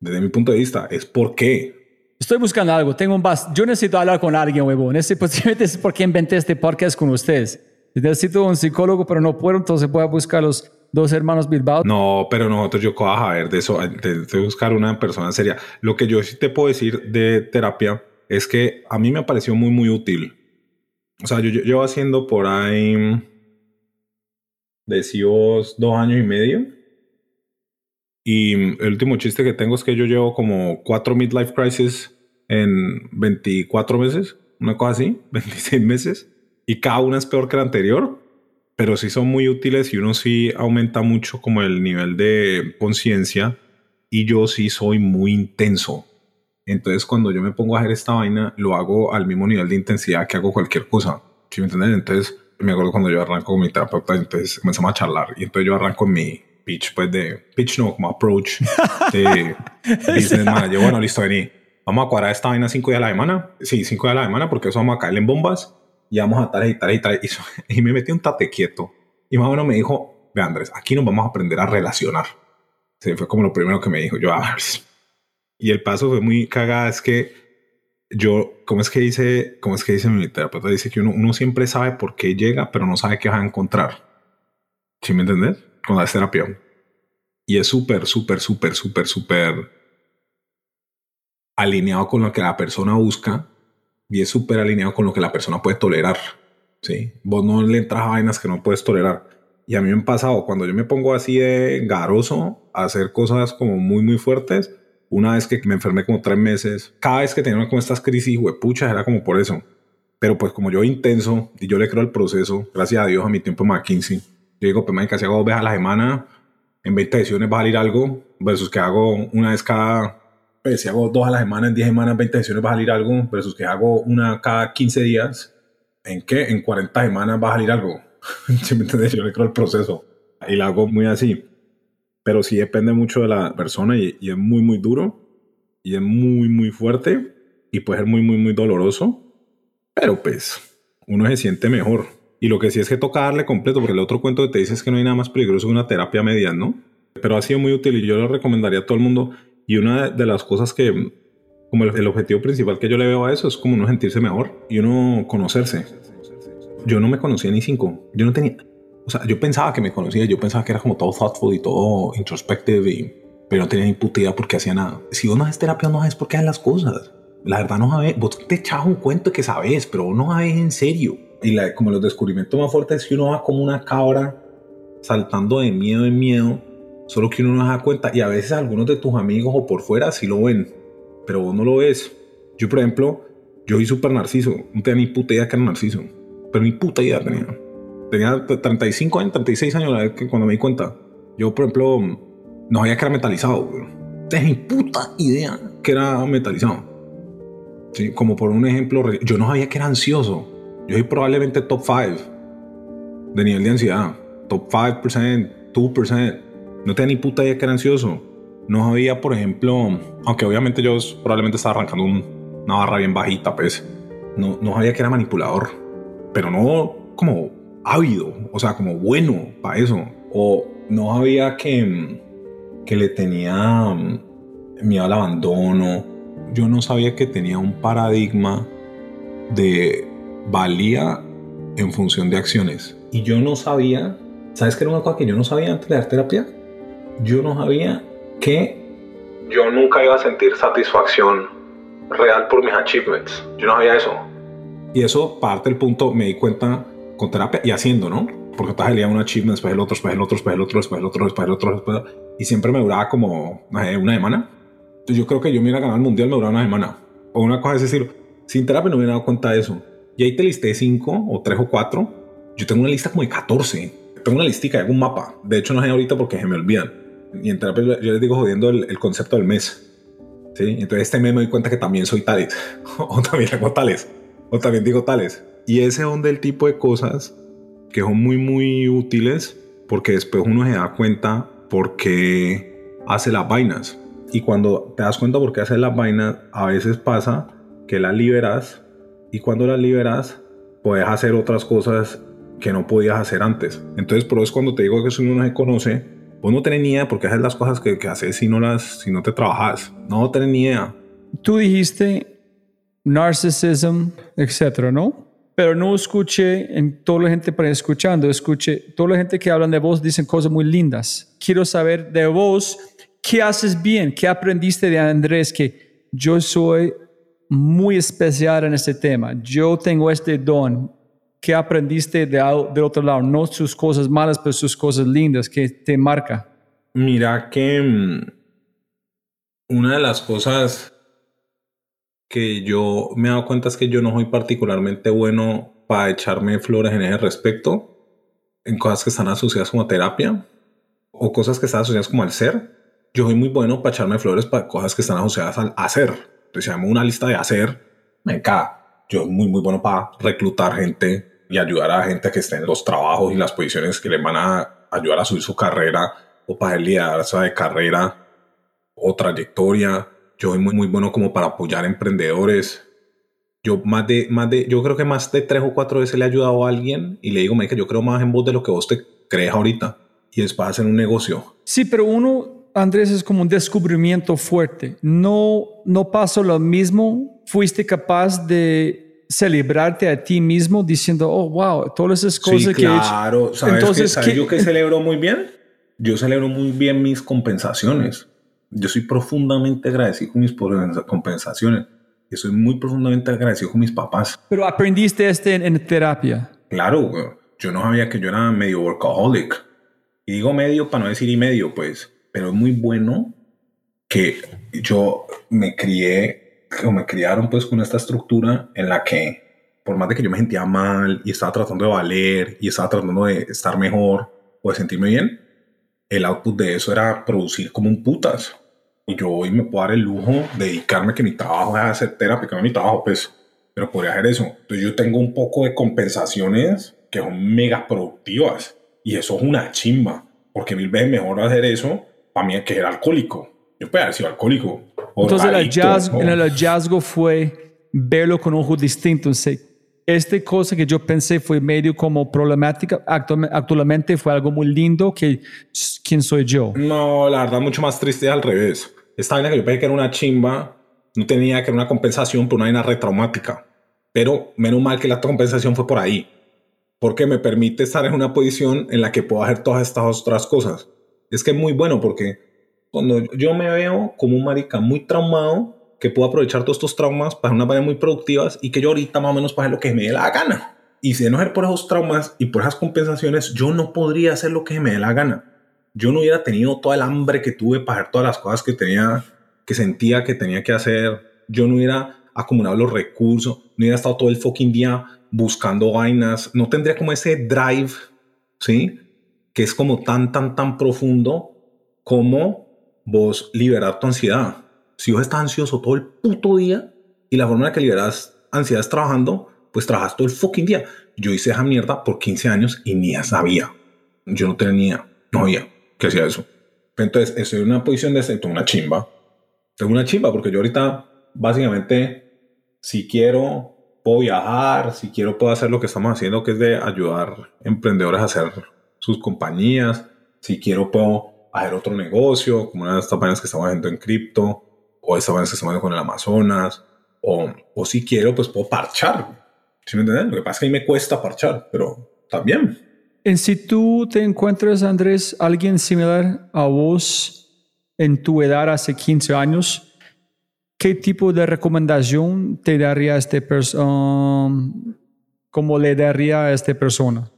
desde mi punto de vista, es por qué. Estoy buscando algo, tengo un bas yo necesito hablar con alguien, huevón. Ese posiblemente es porque inventé este podcast con ustedes. Necesito un psicólogo, pero no puedo, entonces voy a buscar los dos hermanos Bilbao. No, pero nosotros yo a ver de eso, de, de, buscar una persona seria. Lo que yo sí te puedo decir de terapia es que a mí me pareció muy, muy útil. O sea, yo, llevo haciendo por ahí, decimos, dos años y medio. Y el último chiste que tengo es que yo llevo como cuatro midlife crisis en 24 meses, una cosa así, 26 meses. Y cada una es peor que la anterior pero sí son muy útiles y uno sí aumenta mucho como el nivel de conciencia y yo sí soy muy intenso. Entonces cuando yo me pongo a hacer esta vaina, lo hago al mismo nivel de intensidad que hago cualquier cosa. ¿Sí me entienden? Entonces me acuerdo cuando yo arranco con mi terapeuta, entonces comenzamos a charlar y entonces yo arranco en mi pitch, pues de pitch no, como approach de business manager. Bueno, listo, vení. Vamos a cuadrar esta vaina cinco días a la semana. Sí, cinco días a la semana porque eso vamos a caerle en bombas y vamos a tal y tal y tal. Y, me metí un tate quieto. Y más o menos me dijo, ve Andrés, aquí nos vamos a aprender a relacionar. Se fue como lo primero que me dijo. Yo, ah, y el paso fue muy cagada. Es que yo, ¿cómo es que dice, cómo es que dice mi terapeuta? Dice que uno, uno siempre sabe por qué llega, pero no sabe qué va a encontrar. ¿Sí me entendés? Con la terapia. Y es súper, súper, súper, súper, súper alineado con lo que la persona busca y es súper alineado con lo que la persona puede tolerar. ¿sí? Vos no le entras a vainas que no puedes tolerar. Y a mí me ha pasado, cuando yo me pongo así de garoso a hacer cosas como muy, muy fuertes, una vez que me enfermé como tres meses, cada vez que tenía como estas crisis, pucha, era como por eso. Pero pues como yo intenso y yo le creo al proceso, gracias a Dios a mi tiempo McKinsey, yo digo, pues casi hago dos veces a la semana, en 20 sesiones va a salir algo, versus que hago una vez cada pues, si hago dos a la semana, en 10 semanas, 20 sesiones va a salir algo, versus que hago una cada 15 días, ¿en qué? En 40 semanas va a salir algo. ¿Sí me entiendes? Yo le creo el proceso y lo hago muy así. Pero sí depende mucho de la persona y, es muy, muy duro y es muy, muy fuerte y puede ser muy, muy, muy doloroso. Pero pues uno se siente mejor. Y lo que sí es que toca darle completo, porque el otro cuento que te dice es que no hay nada más peligroso que una terapia media, ¿no? Pero ha sido muy útil y yo lo recomendaría a todo el mundo y una de las cosas que, como el, objetivo principal que yo le veo a eso es como uno sentirse mejor y uno conocerse. Yo no me conocía ni cinco. Yo no tenía, o sea, yo pensaba que me conocía, yo pensaba que era como todo thoughtful y todo introspective, y, pero no tenía ni puta idea por qué hacía nada. Si vos no haces terapia, no sabes por qué haces las cosas. La verdad no sabes, vos te echas un cuento que sabes, pero no sabes en serio. Y la, como los descubrimientos más fuertes es que uno va como una cabra saltando de miedo en miedo Solo que uno no se da cuenta y a veces algunos de tus amigos o por fuera sí lo ven, pero vos no lo ves. Yo, por ejemplo, yo soy súper narciso. No tenía ni puta idea que era narciso. Pero ni puta idea tenía. Tenía 35 años, 36 años la vez que cuando me di cuenta. Yo, por ejemplo, no sabía que era metalizado. Tenía ni puta idea que era metalizado. Sí, como por un ejemplo, yo no sabía que era ansioso. Yo soy probablemente top 5 de nivel de ansiedad. Top 5%, 2%. No tenía ni puta idea que era ansioso. No sabía, por ejemplo, aunque obviamente yo probablemente estaba arrancando una barra bien bajita, pues. No, no sabía que era manipulador. Pero no como ávido, o sea, como bueno para eso. O no sabía que, que le tenía mm, miedo al abandono. Yo no sabía que tenía un paradigma de valía en función de acciones. Y yo no sabía, ¿sabes qué era una cosa que yo no sabía antes de dar terapia? yo no sabía que yo nunca iba a sentir satisfacción real por mis achievements. Yo no sabía eso. Y eso, parte del punto, me di cuenta con terapia y haciendo, ¿no? Porque estás el un achievement, después el otro, después el otro, después el otro, después el otro, después el otro, después el otro, y siempre me duraba como una semana. Entonces yo creo que yo me iba a ganar el mundial, me duraba una semana. O una cosa es decir, sin terapia no me hubiera dado cuenta de eso. Y ahí te listé cinco o tres o cuatro. Yo tengo una lista como de 14. Tengo una listica, hago un mapa. De hecho, no sé ahorita porque se me olvidan y en terapia yo les digo jodiendo el, concepto del mes. ¿sí? Entonces este mes me doy cuenta que también soy tales, o también tengo tales, o también digo tales. Y ese son del tipo de cosas que son muy, muy útiles porque después uno se da cuenta porque hace las vainas. Y cuando te das cuenta por qué hace las vainas, a veces pasa que las liberas y cuando las liberas puedes hacer otras cosas que no podías hacer antes. Entonces, por eso cuando te digo que si uno no se conoce, vos no tenés ni idea porque haces las cosas que, que haces si no, las, si no te trabajas. No tenés ni idea. Tú dijiste narcissism, etcétera, ¿no? Pero no escuché en toda la gente para escuchando, escuché toda la gente que hablan de vos dicen cosas muy lindas. Quiero saber de vos qué haces bien, qué aprendiste de Andrés que yo soy muy especial en este tema. Yo tengo este don. ¿Qué aprendiste de, del otro lado? No sus cosas malas, pero sus cosas lindas que te marca. Mira que mm, una de las cosas que yo me he dado cuenta es que yo no soy particularmente bueno para echarme flores en ese respecto, en cosas que están asociadas como terapia o cosas que están asociadas como al ser. Yo soy muy bueno para echarme flores para cosas que están asociadas al hacer. Entonces, si una lista de hacer, me encanta. Yo soy muy, muy bueno para reclutar gente y ayudar a gente que esté en los trabajos y las posiciones que le van a ayudar a subir su carrera o para el liderazgo de carrera o trayectoria. Yo soy muy, muy bueno como para apoyar emprendedores. Yo más de, más de, yo creo que más de tres o cuatro veces le he ayudado a alguien y le digo, me que yo creo más en vos de lo que vos te crees ahorita y después hacer un negocio. Sí, pero uno Andrés, es como un descubrimiento fuerte. No, no pasó lo mismo. Fuiste capaz de celebrarte a ti mismo diciendo, oh, wow, todas esas cosas que he hecho. Claro, ¿sabes Entonces, ¿sabes yo que celebro muy bien? Yo celebro muy bien mis compensaciones. Yo soy profundamente agradecido con mis compensaciones. Y soy muy profundamente agradecido con mis papás. Pero aprendiste este en, en terapia. Claro, yo no sabía que yo era medio workaholic. Y digo medio para no decir y medio, pues pero es muy bueno que yo me crié, o me criaron pues con esta estructura en la que, por más de que yo me sentía mal y estaba tratando de valer y estaba tratando de estar mejor o de sentirme bien, el output de eso era producir como un putas. Y yo hoy me puedo dar el lujo de dedicarme que mi trabajo es hacer terapia, que no mi trabajo, pues, pero podría hacer eso. Entonces yo tengo un poco de compensaciones que son mega productivas y eso es una chimba, porque mil veces mejor hacer eso para mí que era alcohólico. Yo puedo haber sido alcohólico. Entonces el hallazgo, el hallazgo fue verlo con ojos distintos. Esta cosa que yo pensé fue medio como problemática, actualmente fue algo muy lindo que quién soy yo. No, la verdad mucho más triste al revés. Esta vaina que yo pensé que era una chimba, no tenía que ser una compensación por una vaina retraumática. Pero menos mal que la compensación fue por ahí. Porque me permite estar en una posición en la que puedo hacer todas estas otras cosas. Es que es muy bueno porque cuando yo me veo como un marica muy traumado, que puedo aprovechar todos estos traumas para una manera muy productivas y que yo ahorita más o menos para lo que me dé la gana. Y si no ser por esos traumas y por esas compensaciones, yo no podría hacer lo que me dé la gana. Yo no hubiera tenido toda el hambre que tuve para hacer todas las cosas que tenía, que sentía que tenía que hacer. Yo no hubiera acumulado los recursos, no hubiera estado todo el fucking día buscando vainas, no tendría como ese drive, ¿sí? que es como tan, tan, tan profundo como vos liberar tu ansiedad. Si vos estás ansioso todo el puto día y la forma en la que liberas ansiedad es trabajando, pues trabajas todo el fucking día. Yo hice esa mierda por 15 años y ni sabía. Yo no tenía, no había que hacía eso. Entonces, estoy en una posición de tengo una chimba. Tengo una chimba porque yo ahorita, básicamente, si quiero, puedo viajar, si quiero, puedo hacer lo que estamos haciendo, que es de ayudar emprendedores a hacer sus compañías. Si quiero, puedo hacer otro negocio, como una de estas vainas que estamos haciendo en cripto, o estas vainas que estamos haciendo con el Amazonas, o, o si quiero, pues puedo parchar. ¿Sí me entienden? Lo que pasa es que a mí me cuesta parchar, pero también. En si tú te encuentras, Andrés, alguien similar a vos en tu edad hace 15 años, ¿qué tipo de recomendación te daría a persona? Um, ¿Cómo le daría a esta persona?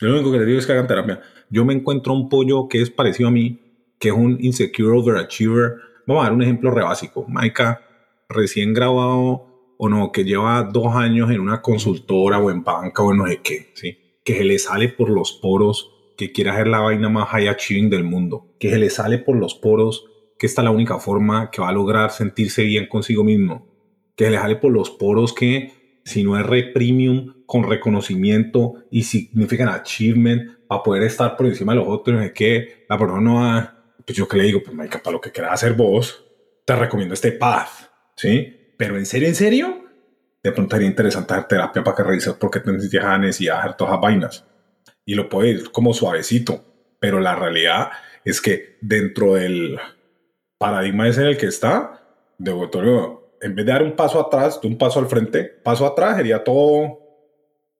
Yo lo único que les digo es que hagan terapia. Yo me encuentro un pollo que es parecido a mí, que es un insecure overachiever. Vamos a dar un ejemplo re básico. Maika, recién grabado o no, que lleva dos años en una consultora o en banca o en no sé qué, ¿sí? Que se le sale por los poros que quiere hacer la vaina más high achieving del mundo. Que se le sale por los poros que esta es la única forma que va a lograr sentirse bien consigo mismo. Que le jale por los poros que si no es re premium con reconocimiento y significan achievement para poder estar por encima de los otros, es que la persona no va, pues yo que le digo, pues para lo que quieras hacer vos, te recomiendo este path, ¿sí? Pero en serio, en serio, de pronto sería interesante hacer terapia para que revises por qué te necesitas necesidad de hacer todas esas vainas. Y lo puede ir como suavecito, pero la realidad es que dentro del paradigma ese en el que está, de en vez de dar un paso atrás, de un paso al frente, paso atrás sería todo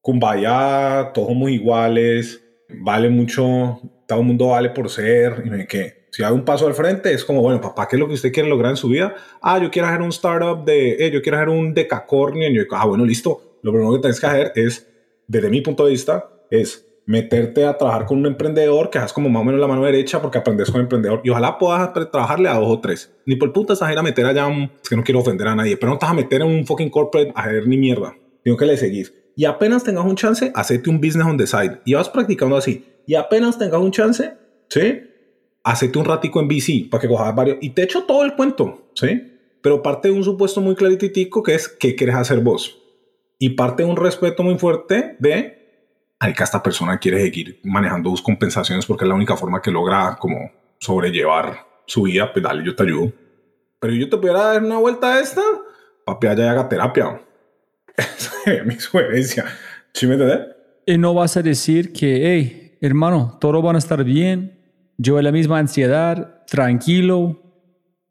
kumbaya, todos muy iguales, vale mucho, todo el mundo vale por ser, y me qué. Si hago un paso al frente, es como, bueno, papá, ¿qué es lo que usted quiere lograr en su vida? Ah, yo quiero hacer un startup de, eh, yo quiero hacer un decacornio. Ah, bueno, listo. Lo primero que tienes que hacer es, desde mi punto de vista, es meterte a trabajar con un emprendedor que hagas como más o menos la mano derecha porque aprendes con el emprendedor y ojalá puedas trabajarle a dos o tres. Ni por puta estás a ir a meter allá, un, es que no quiero ofender a nadie, pero no estás a meter en un fucking corporate a hacer ni mierda. Tengo que le seguís. Y apenas tengas un chance, hacete un business on the side. Y vas practicando así. Y apenas tengas un chance, ¿sí? Hacete un ratico en VC para que cojas varios. Y te echo todo el cuento, ¿sí? Pero parte de un supuesto muy clarititico que es qué quieres hacer vos. Y parte de un respeto muy fuerte de que esta persona quiere seguir manejando sus compensaciones porque es la única forma que logra como sobrellevar su vida, pues dale, yo te ayudo. Pero yo te pudiera dar una vuelta a esta, papi, allá haga terapia. Esa es mi sugerencia. ¿Sí me entiendes? Y no vas a decir que, hey, hermano, todo van a estar bien, yo en la misma ansiedad, tranquilo,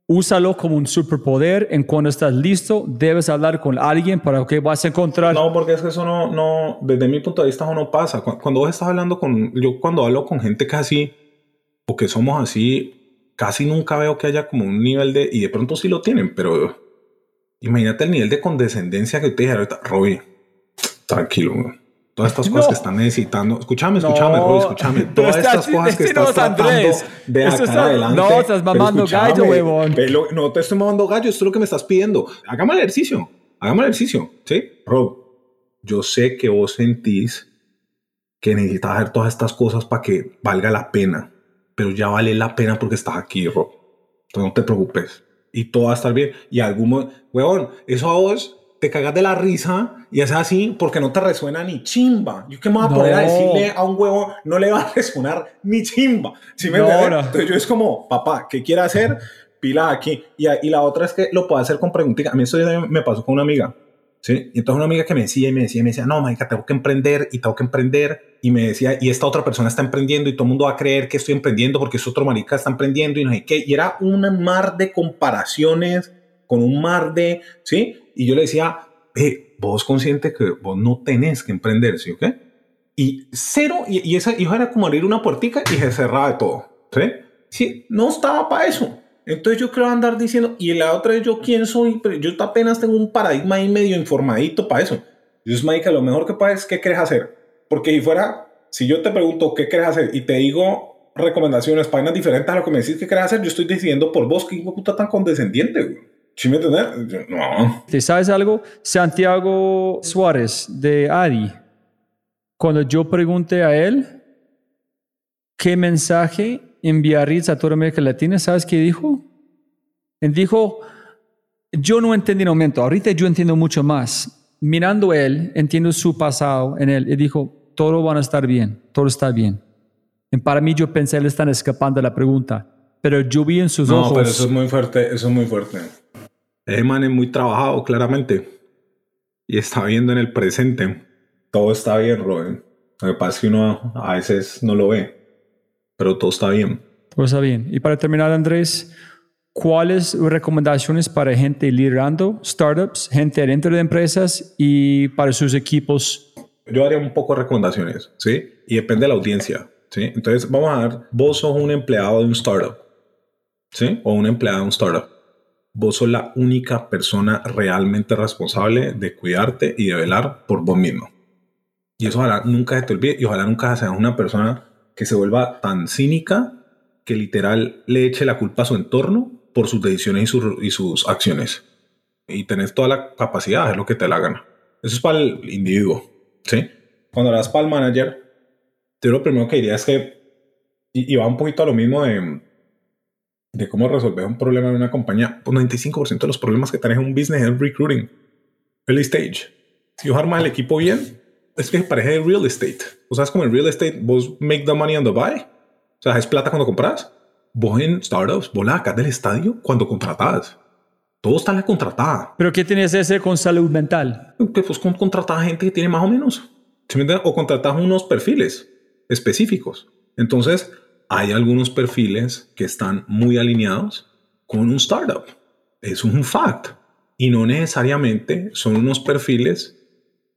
úsalo como un superpoder. En cuando estás listo, debes hablar con alguien para que vas a encontrar. No, porque es que eso no, no, desde mi punto de vista, eso no pasa. Cuando vos estás hablando con, yo cuando hablo con gente casi, o que somos así, casi nunca veo que haya como un nivel de, y de pronto sí lo tienen, pero imagínate el nivel de condescendencia que te dije Robbie, tranquilo, todas estas cosas que están necesitando. Escúchame, escúchame, no. escúchame. Todas estas cosas que estás tratando Andrés. de acá está, adelante. No, estás mamando gallo, huevón. no te estoy mamando gallo, esto es lo que me estás pidiendo. Hagamos el ejercicio. Hagamos el ejercicio. ¿Sí? Rob, yo sé que vos sentís que necesitas hacer todas estas cosas para que valga la pena. Pero ya vale la pena porque estás aquí, Rob. Entonces no te preocupes. Y todo va a estar bien. Y algún... Huevón, eso a vos te cagas de la risa y es así porque no te resuena ni chimba. Yo que me voy a poner a decirle a un huevo, no le va a resonar ni chimba. ¿Sí me Entonces yo es como, papá, ¿qué quiere hacer? Pila aquí. Y, y la otra es que lo puede hacer con preguntas. A mí eso me pasó con una amiga. ¿sí? Y entonces una amiga que me decía y me decía, y me decía, no, marica, tengo que emprender y tengo que emprender. Y me decía, y esta otra persona está emprendiendo y todo el mundo va a creer que estoy emprendiendo porque es otro marica está emprendiendo y no sé qué. Y era un mar de comparaciones con un mar de, ¿sí? Y yo le decía, eh, vos consciente que vos no tenés que emprender, ¿sí o qué? Y cero, y, y esa hija era como abrir una puertica y se cerraba de todo, ¿sí? Sí, no estaba para eso. Entonces yo creo andar diciendo, y la otra es yo quién soy, pero yo apenas tengo un paradigma ahí medio informadito para eso. Yo es que lo mejor que puedes, ¿qué quieres hacer? Porque si fuera, si yo te pregunto qué quieres hacer y te digo recomendaciones, páginas diferentes a lo que me decís que quieres hacer, yo estoy decidiendo por vos, qué puta tan condescendiente, güey. No. ¿Te sabes algo? Santiago Suárez de ADI, cuando yo pregunté a él qué mensaje enviarías a toda América Latina, ¿sabes qué dijo? Él dijo, yo no entendí en el momento, ahorita yo entiendo mucho más. Mirando él, entiendo su pasado en él, y dijo, todo va a estar bien, todo está bien. Y para mí yo pensé, le están escapando de la pregunta, pero yo vi en sus ojos... No, pero eso es muy fuerte, eso es muy fuerte. Ese man es muy trabajado, claramente. Y está viendo en el presente. Todo está bien, Robin. Lo que pasa es que uno a veces no lo ve. Pero todo está bien. Todo está bien. Y para terminar, Andrés, ¿cuáles recomendaciones para gente liderando startups, gente dentro de empresas y para sus equipos? Yo haría un poco de recomendaciones, ¿sí? Y depende de la audiencia, ¿sí? Entonces, vamos a ver, vos sos un empleado de un startup, ¿sí? O un empleado de un startup vos sos la única persona realmente responsable de cuidarte y de velar por vos mismo. Y eso ojalá nunca se te olvide y ojalá nunca seas una persona que se vuelva tan cínica que literal le eche la culpa a su entorno por sus decisiones y, sus, y sus acciones. Y tenés toda la capacidad de hacer lo que te la gana. Eso es para el individuo. ¿sí? Cuando eras para el manager, yo lo primero que diría es que, y, y va un poquito a lo mismo de de cómo resolver un problema en una compañía, pues 95% de los problemas que tenés en un business es recruiting, early stage. Si vos armas el equipo bien, es que parece real estate. O sea, es como en real estate, vos make the money on the buy. O sea, es plata cuando compras. Vos en startups, vos la sacás del estadio cuando contratás. Todo está en la contratada. ¿Pero qué tienes hacer con salud mental? Que pues con contratar gente que tiene más o menos. O contratas unos perfiles específicos. Entonces, hay algunos perfiles que están muy alineados con un startup. Es un fact. Y no necesariamente son unos perfiles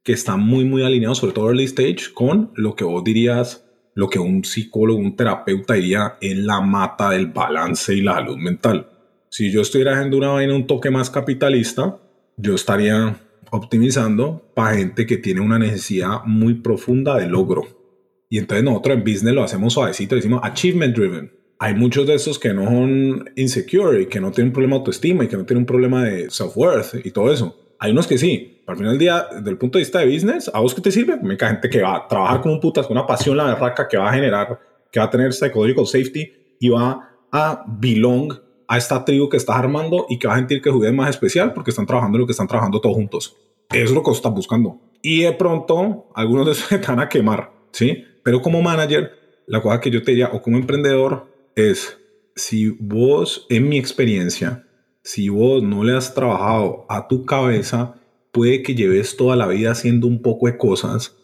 que están muy, muy alineados, sobre todo early stage, con lo que vos dirías, lo que un psicólogo, un terapeuta diría en la mata del balance y la salud mental. Si yo estuviera haciendo una vaina un toque más capitalista, yo estaría optimizando para gente que tiene una necesidad muy profunda de logro. Y entonces nosotros en business lo hacemos suavecito, decimos achievement driven. Hay muchos de esos que no son insecure y que no tienen un problema de autoestima y que no tienen un problema de self-worth y todo eso. Hay unos que sí. Al final del día, desde el punto de vista de business, ¿a vos qué te sirve? Me cae gente que va a trabajar con un putas, con una pasión, la berraca, que va a generar, que va a tener psychological safety y va a belong a esta tribu que estás armando y que va a sentir que es más especial porque están trabajando lo que están trabajando todos juntos. Eso es lo que estás buscando. Y de pronto, algunos de esos te van a quemar, ¿sí? Pero como manager, la cosa que yo te diría, o como emprendedor, es si vos, en mi experiencia, si vos no le has trabajado a tu cabeza, puede que lleves toda la vida haciendo un poco de cosas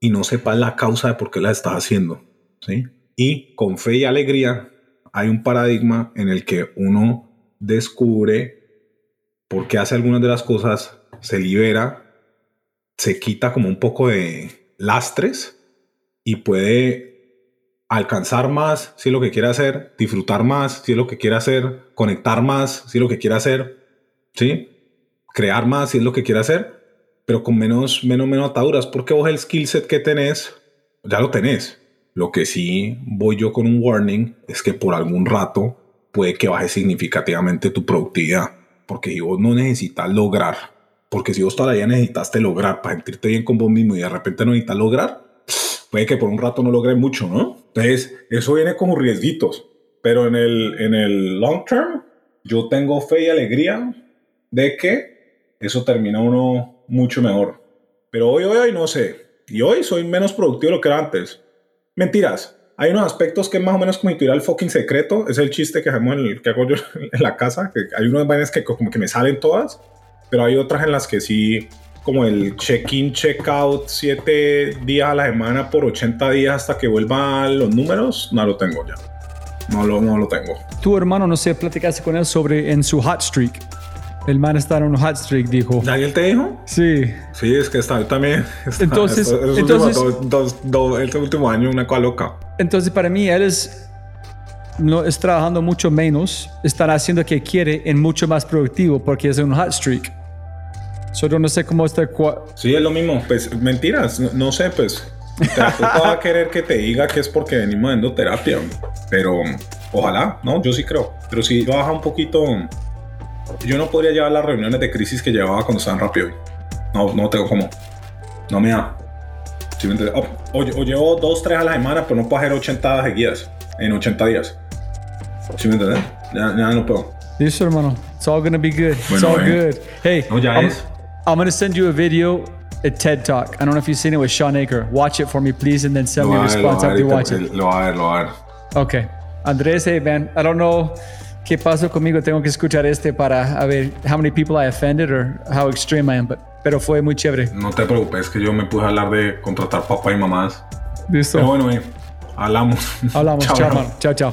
y no sepas la causa de por qué las estás haciendo. ¿sí? Y con fe y alegría hay un paradigma en el que uno descubre por qué hace algunas de las cosas, se libera, se quita como un poco de lastres y puede alcanzar más si es lo que quiere hacer, disfrutar más si es lo que quiere hacer, conectar más si es lo que quiere hacer, ¿sí? Crear más si es lo que quiere hacer, pero con menos, menos, menos ataduras, porque vos el skill set que tenés, ya lo tenés. Lo que sí voy yo con un warning es que por algún rato puede que baje significativamente tu productividad, porque si vos no necesitas lograr, porque si vos todavía necesitaste lograr para sentirte bien con vos mismo y de repente no necesitas lograr, puede que por un rato no logre mucho, ¿no? Entonces, eso viene como riesguitos. Pero en el, en el long term, yo tengo fe y alegría de que eso termina uno mucho mejor. Pero hoy, hoy, hoy no sé. Y hoy soy menos productivo de lo que era antes. Mentiras. Hay unos aspectos que más o menos como intuir el fucking secreto. Es el chiste que, hacemos en el, que hago yo en la casa. Que hay unas vainas que como que me salen todas. Pero hay otras en las que sí como el check-in, check-out, siete días a la semana por 80 días hasta que vuelvan los números, no lo tengo ya. No lo, no lo tengo. Tu hermano, no sé, platicaste con él sobre en su hot streak. El man está en un hot streak, dijo. ¿Daniel te dijo? Sí. Sí, es que está, yo también. Está, entonces, estos, entonces dos, dos, este último año, una cosa loca. Entonces, para mí, él es, no es trabajando mucho menos, estará haciendo que quiere en mucho más productivo porque es un hot streak. Solo no sé cómo está. Sí, es lo mismo. Pues mentiras, no, no sé, pues. Terapeuta va a querer que te diga que es porque venimos dando terapia. Pero ojalá, ¿no? Yo sí creo. Pero si baja un poquito. Yo no podría llevar las reuniones de crisis que llevaba cuando estaban rápido. No, no tengo cómo. No me da. ¿Sí me o, o, o, llevo dos, tres a la semana, pero no puedo hacer 80 seguidas en 80 días. ¿Sí me entiendes? Ya, ya no puedo. Listo, hermano. It's all gonna be good. It's Bueno, all eh. good. Hey, No, ya I'm, es. I'm gonna send you a video, a TED Talk. I don't know if you've seen it with Sean Aker. Watch it for me, please, and then send me a Lo response after you watch it. lo va a ver, lo va a ver. Okay. Andrés, hey, man. I don't know qué pasó conmigo. Tengo que escuchar este para a ver how many people I offended or how extreme I am. But, pero fue muy chévere. No te preocupes, que yo me puse a hablar de contratar papá y mamás. Listo. Pero bueno, eh, hablamos. Hablamos. Chao, Chao, bro. hermano. Chao, chao.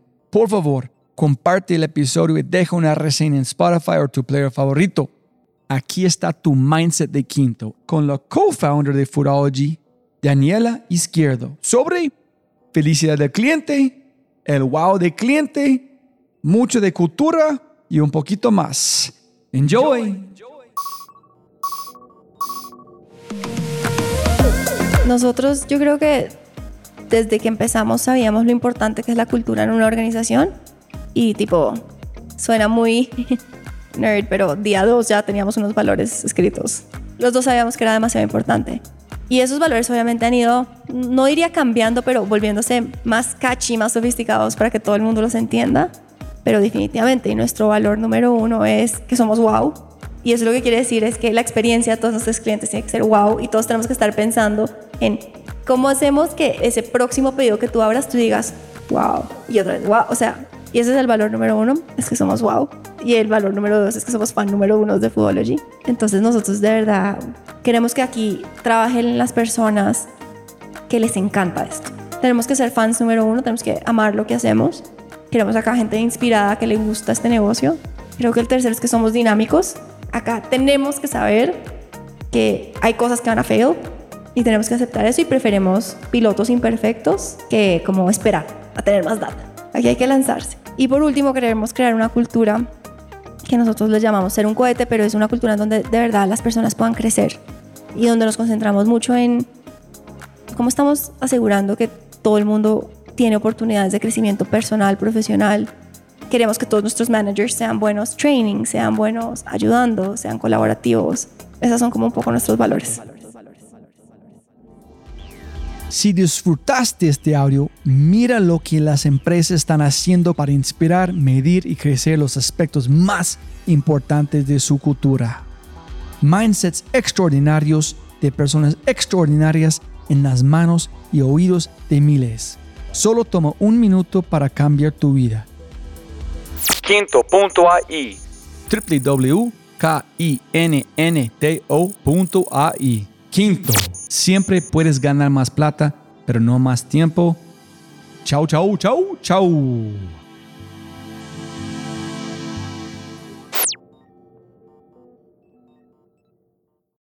por favor, comparte el episodio y deja una reseña en Spotify o tu player favorito. Aquí está tu mindset de Quinto con la co-founder de Foodology, Daniela Izquierdo sobre felicidad del cliente, el wow del cliente, mucho de cultura y un poquito más. Enjoy. Nosotros yo creo que desde que empezamos sabíamos lo importante que es la cultura en una organización y tipo, suena muy nerd, pero día dos ya teníamos unos valores escritos. Los dos sabíamos que era demasiado importante. Y esos valores obviamente han ido, no diría cambiando, pero volviéndose más catchy, más sofisticados para que todo el mundo los entienda. Pero definitivamente, y nuestro valor número uno es que somos wow. Y eso lo que quiere decir es que la experiencia de todos nuestros clientes tiene que ser wow y todos tenemos que estar pensando en cómo hacemos que ese próximo pedido que tú abras tú digas wow y otra vez wow. O sea, y ese es el valor número uno, es que somos wow. Y el valor número dos es que somos fan número uno de Foodology. Entonces nosotros de verdad queremos que aquí trabajen las personas que les encanta esto. Tenemos que ser fans número uno, tenemos que amar lo que hacemos. Queremos acá gente inspirada que le gusta este negocio. Creo que el tercero es que somos dinámicos. Acá tenemos que saber que hay cosas que van a fail y tenemos que aceptar eso y preferimos pilotos imperfectos que como esperar a tener más data. Aquí hay que lanzarse. Y por último, queremos crear una cultura que nosotros le llamamos ser un cohete, pero es una cultura donde de verdad las personas puedan crecer y donde nos concentramos mucho en cómo estamos asegurando que todo el mundo tiene oportunidades de crecimiento personal, profesional. Queremos que todos nuestros managers sean buenos training, sean buenos ayudando, sean colaborativos. Esos son como un poco nuestros valores. Si disfrutaste este audio, mira lo que las empresas están haciendo para inspirar, medir y crecer los aspectos más importantes de su cultura. Mindsets extraordinarios de personas extraordinarias en las manos y oídos de miles. Solo toma un minuto para cambiar tu vida. Quinto.ai www.kinnto.ai Quinto, siempre puedes ganar más plata, pero no más tiempo. Chau, chau, chau, chau.